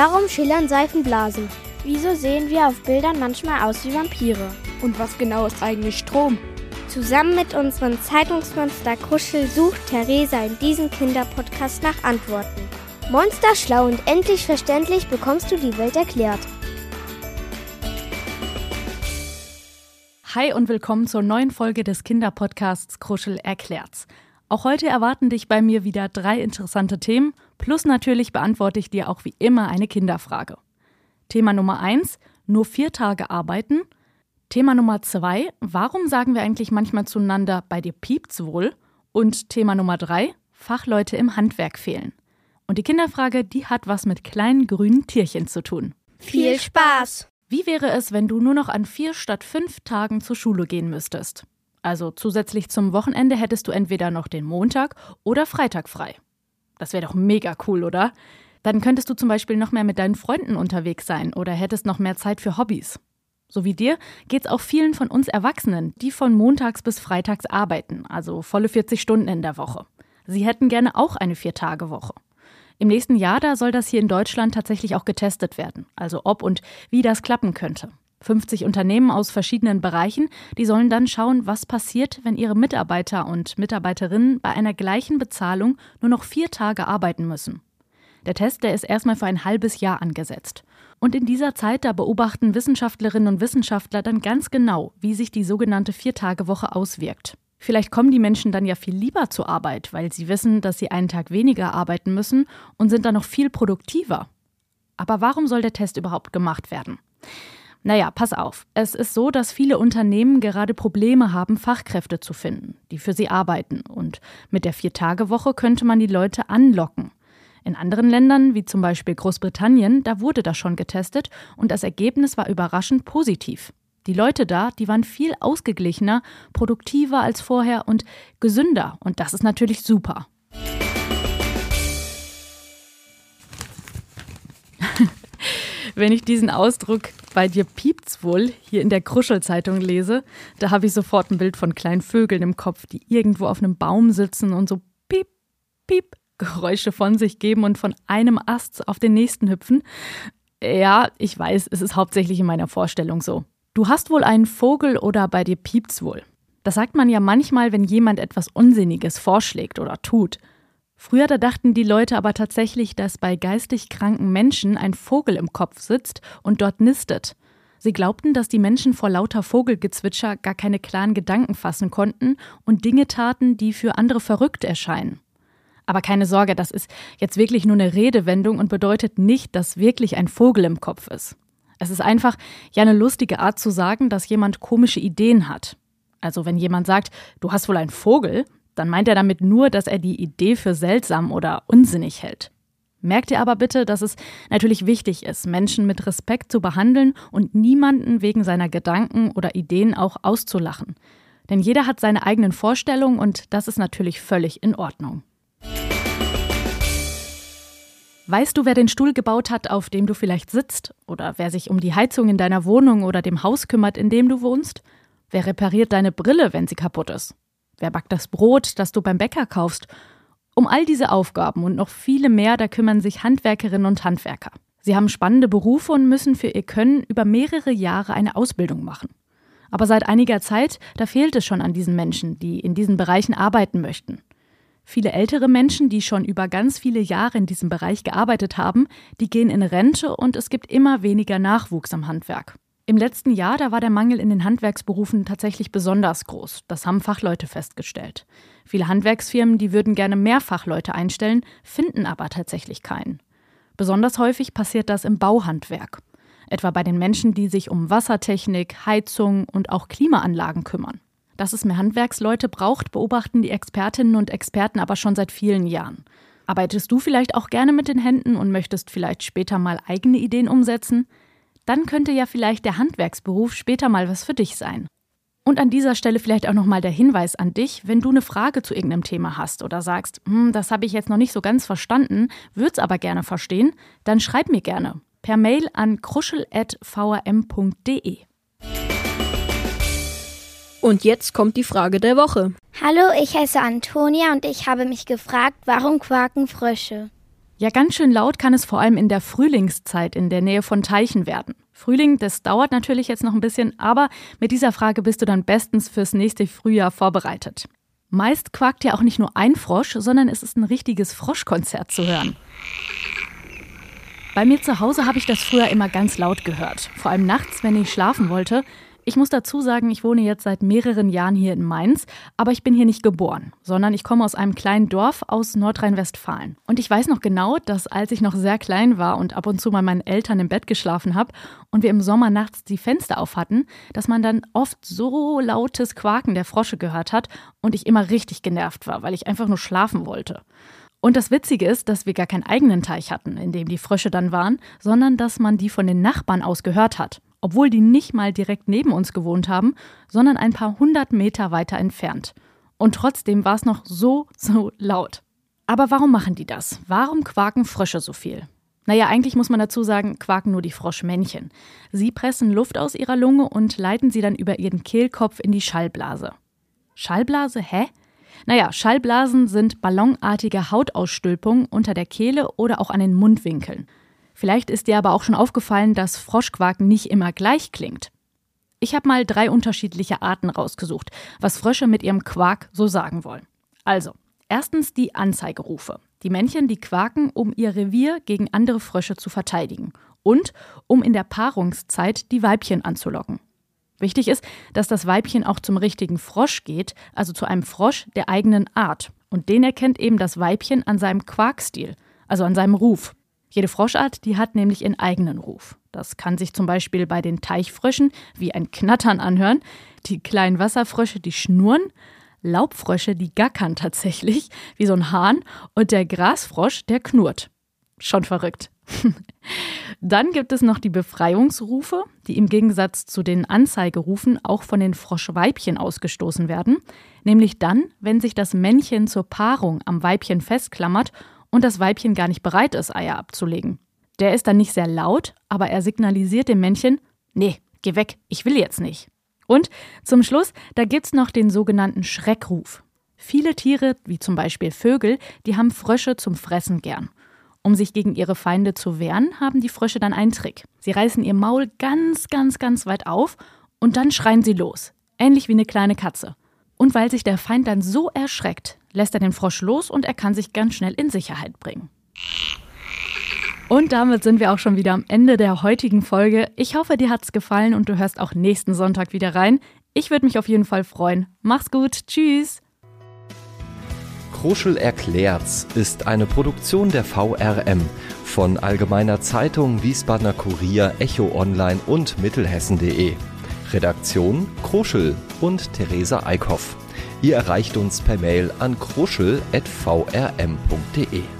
Warum schillern Seifenblasen? Wieso sehen wir auf Bildern manchmal aus wie Vampire? Und was genau ist eigentlich Strom? Zusammen mit unserem Zeitungsmonster Kuschel sucht Theresa in diesem Kinderpodcast nach Antworten. Monster schlau und endlich verständlich bekommst du die Welt erklärt. Hi und willkommen zur neuen Folge des Kinderpodcasts Kruschel erklärt's. Auch heute erwarten dich bei mir wieder drei interessante Themen, plus natürlich beantworte ich dir auch wie immer eine Kinderfrage. Thema Nummer eins: nur vier Tage arbeiten. Thema Nummer zwei, warum sagen wir eigentlich manchmal zueinander, bei dir piept's wohl? Und Thema Nummer drei, Fachleute im Handwerk fehlen. Und die Kinderfrage, die hat was mit kleinen grünen Tierchen zu tun. Viel Spaß! Wie wäre es, wenn du nur noch an vier statt fünf Tagen zur Schule gehen müsstest? Also zusätzlich zum Wochenende hättest du entweder noch den Montag oder Freitag frei. Das wäre doch mega cool, oder? Dann könntest du zum Beispiel noch mehr mit deinen Freunden unterwegs sein oder hättest noch mehr Zeit für Hobbys. So wie dir geht's auch vielen von uns Erwachsenen, die von montags bis freitags arbeiten, also volle 40 Stunden in der Woche. Sie hätten gerne auch eine Vier-Tage-Woche. Im nächsten Jahr, da soll das hier in Deutschland tatsächlich auch getestet werden, also ob und wie das klappen könnte. 50 Unternehmen aus verschiedenen Bereichen, die sollen dann schauen, was passiert, wenn ihre Mitarbeiter und Mitarbeiterinnen bei einer gleichen Bezahlung nur noch vier Tage arbeiten müssen. Der Test, der ist erstmal für ein halbes Jahr angesetzt. Und in dieser Zeit, da beobachten Wissenschaftlerinnen und Wissenschaftler dann ganz genau, wie sich die sogenannte Viertagewoche auswirkt. Vielleicht kommen die Menschen dann ja viel lieber zur Arbeit, weil sie wissen, dass sie einen Tag weniger arbeiten müssen und sind dann noch viel produktiver. Aber warum soll der Test überhaupt gemacht werden? Naja, pass auf. Es ist so, dass viele Unternehmen gerade Probleme haben, Fachkräfte zu finden, die für sie arbeiten. Und mit der Vier-Tage-Woche könnte man die Leute anlocken. In anderen Ländern, wie zum Beispiel Großbritannien, da wurde das schon getestet und das Ergebnis war überraschend positiv. Die Leute da, die waren viel ausgeglichener, produktiver als vorher und gesünder. Und das ist natürlich super. Wenn ich diesen Ausdruck bei dir piept's wohl hier in der Kruschelzeitung lese, da habe ich sofort ein Bild von kleinen Vögeln im Kopf, die irgendwo auf einem Baum sitzen und so piep, piep Geräusche von sich geben und von einem Ast auf den nächsten hüpfen. Ja, ich weiß, es ist hauptsächlich in meiner Vorstellung so. Du hast wohl einen Vogel oder bei dir piept's wohl. Das sagt man ja manchmal, wenn jemand etwas Unsinniges vorschlägt oder tut. Früher da dachten die Leute aber tatsächlich, dass bei geistig kranken Menschen ein Vogel im Kopf sitzt und dort nistet. Sie glaubten, dass die Menschen vor lauter Vogelgezwitscher gar keine klaren Gedanken fassen konnten und Dinge taten, die für andere verrückt erscheinen. Aber keine Sorge, das ist jetzt wirklich nur eine Redewendung und bedeutet nicht, dass wirklich ein Vogel im Kopf ist. Es ist einfach ja eine lustige Art zu sagen, dass jemand komische Ideen hat. Also wenn jemand sagt, du hast wohl einen Vogel, dann meint er damit nur, dass er die Idee für seltsam oder unsinnig hält. Merkt ihr aber bitte, dass es natürlich wichtig ist, Menschen mit Respekt zu behandeln und niemanden wegen seiner Gedanken oder Ideen auch auszulachen. Denn jeder hat seine eigenen Vorstellungen und das ist natürlich völlig in Ordnung. Weißt du, wer den Stuhl gebaut hat, auf dem du vielleicht sitzt? Oder wer sich um die Heizung in deiner Wohnung oder dem Haus kümmert, in dem du wohnst? Wer repariert deine Brille, wenn sie kaputt ist? Wer backt das Brot, das du beim Bäcker kaufst? Um all diese Aufgaben und noch viele mehr, da kümmern sich Handwerkerinnen und Handwerker. Sie haben spannende Berufe und müssen für ihr Können über mehrere Jahre eine Ausbildung machen. Aber seit einiger Zeit, da fehlt es schon an diesen Menschen, die in diesen Bereichen arbeiten möchten. Viele ältere Menschen, die schon über ganz viele Jahre in diesem Bereich gearbeitet haben, die gehen in Rente und es gibt immer weniger Nachwuchs am Handwerk. Im letzten Jahr, da war der Mangel in den Handwerksberufen tatsächlich besonders groß. Das haben Fachleute festgestellt. Viele Handwerksfirmen, die würden gerne mehr Fachleute einstellen, finden aber tatsächlich keinen. Besonders häufig passiert das im Bauhandwerk. Etwa bei den Menschen, die sich um Wassertechnik, Heizung und auch Klimaanlagen kümmern. Dass es mehr Handwerksleute braucht, beobachten die Expertinnen und Experten aber schon seit vielen Jahren. Arbeitest du vielleicht auch gerne mit den Händen und möchtest vielleicht später mal eigene Ideen umsetzen? Dann könnte ja vielleicht der Handwerksberuf später mal was für dich sein. Und an dieser Stelle vielleicht auch nochmal der Hinweis an dich, wenn du eine Frage zu irgendeinem Thema hast oder sagst, hm, das habe ich jetzt noch nicht so ganz verstanden, würd's aber gerne verstehen, dann schreib mir gerne per Mail an kruschel.vrm.de. Und jetzt kommt die Frage der Woche. Hallo, ich heiße Antonia und ich habe mich gefragt, warum quaken Frösche? Ja, ganz schön laut kann es vor allem in der Frühlingszeit in der Nähe von Teichen werden. Frühling, das dauert natürlich jetzt noch ein bisschen, aber mit dieser Frage bist du dann bestens fürs nächste Frühjahr vorbereitet. Meist quakt ja auch nicht nur ein Frosch, sondern es ist ein richtiges Froschkonzert zu hören. Bei mir zu Hause habe ich das früher immer ganz laut gehört, vor allem nachts, wenn ich schlafen wollte. Ich muss dazu sagen, ich wohne jetzt seit mehreren Jahren hier in Mainz, aber ich bin hier nicht geboren, sondern ich komme aus einem kleinen Dorf aus Nordrhein-Westfalen. Und ich weiß noch genau, dass als ich noch sehr klein war und ab und zu bei meinen Eltern im Bett geschlafen habe und wir im Sommer nachts die Fenster auf hatten, dass man dann oft so lautes Quaken der Frosche gehört hat und ich immer richtig genervt war, weil ich einfach nur schlafen wollte. Und das Witzige ist, dass wir gar keinen eigenen Teich hatten, in dem die Frösche dann waren, sondern dass man die von den Nachbarn aus gehört hat, obwohl die nicht mal direkt neben uns gewohnt haben, sondern ein paar hundert Meter weiter entfernt. Und trotzdem war es noch so, so laut. Aber warum machen die das? Warum quaken Frösche so viel? Naja, eigentlich muss man dazu sagen, quaken nur die Froschmännchen. Sie pressen Luft aus ihrer Lunge und leiten sie dann über ihren Kehlkopf in die Schallblase. Schallblase, hä? Naja, Schallblasen sind ballonartige Hautausstülpungen unter der Kehle oder auch an den Mundwinkeln. Vielleicht ist dir aber auch schon aufgefallen, dass Froschquaken nicht immer gleich klingt. Ich habe mal drei unterschiedliche Arten rausgesucht, was Frösche mit ihrem Quark so sagen wollen. Also, erstens die Anzeigerufe. Die Männchen, die quaken, um ihr Revier gegen andere Frösche zu verteidigen und um in der Paarungszeit die Weibchen anzulocken. Wichtig ist, dass das Weibchen auch zum richtigen Frosch geht, also zu einem Frosch der eigenen Art. Und den erkennt eben das Weibchen an seinem Quarkstil, also an seinem Ruf. Jede Froschart, die hat nämlich ihren eigenen Ruf. Das kann sich zum Beispiel bei den Teichfröschen wie ein Knattern anhören, die kleinen Wasserfrösche, die schnurren, Laubfrösche, die gackern tatsächlich, wie so ein Hahn, und der Grasfrosch, der knurrt. Schon verrückt. Dann gibt es noch die Befreiungsrufe, die im Gegensatz zu den Anzeigerufen auch von den Froschweibchen ausgestoßen werden, nämlich dann, wenn sich das Männchen zur Paarung am Weibchen festklammert und das Weibchen gar nicht bereit ist, Eier abzulegen. Der ist dann nicht sehr laut, aber er signalisiert dem Männchen, nee, geh weg, ich will jetzt nicht. Und zum Schluss, da gibt's noch den sogenannten Schreckruf. Viele Tiere, wie zum Beispiel Vögel, die haben Frösche zum Fressen gern. Um sich gegen ihre Feinde zu wehren, haben die Frösche dann einen Trick. Sie reißen ihr Maul ganz, ganz, ganz weit auf und dann schreien sie los. Ähnlich wie eine kleine Katze. Und weil sich der Feind dann so erschreckt, lässt er den Frosch los und er kann sich ganz schnell in Sicherheit bringen. Und damit sind wir auch schon wieder am Ende der heutigen Folge. Ich hoffe, dir hat's gefallen und du hörst auch nächsten Sonntag wieder rein. Ich würde mich auf jeden Fall freuen. Mach's gut. Tschüss. Kruschel erklärt's ist eine Produktion der VRM von Allgemeiner Zeitung, Wiesbadener Kurier, Echo Online und Mittelhessen.de. Redaktion Kruschel und Theresa Eickhoff. Ihr erreicht uns per Mail an kruschel.vrm.de.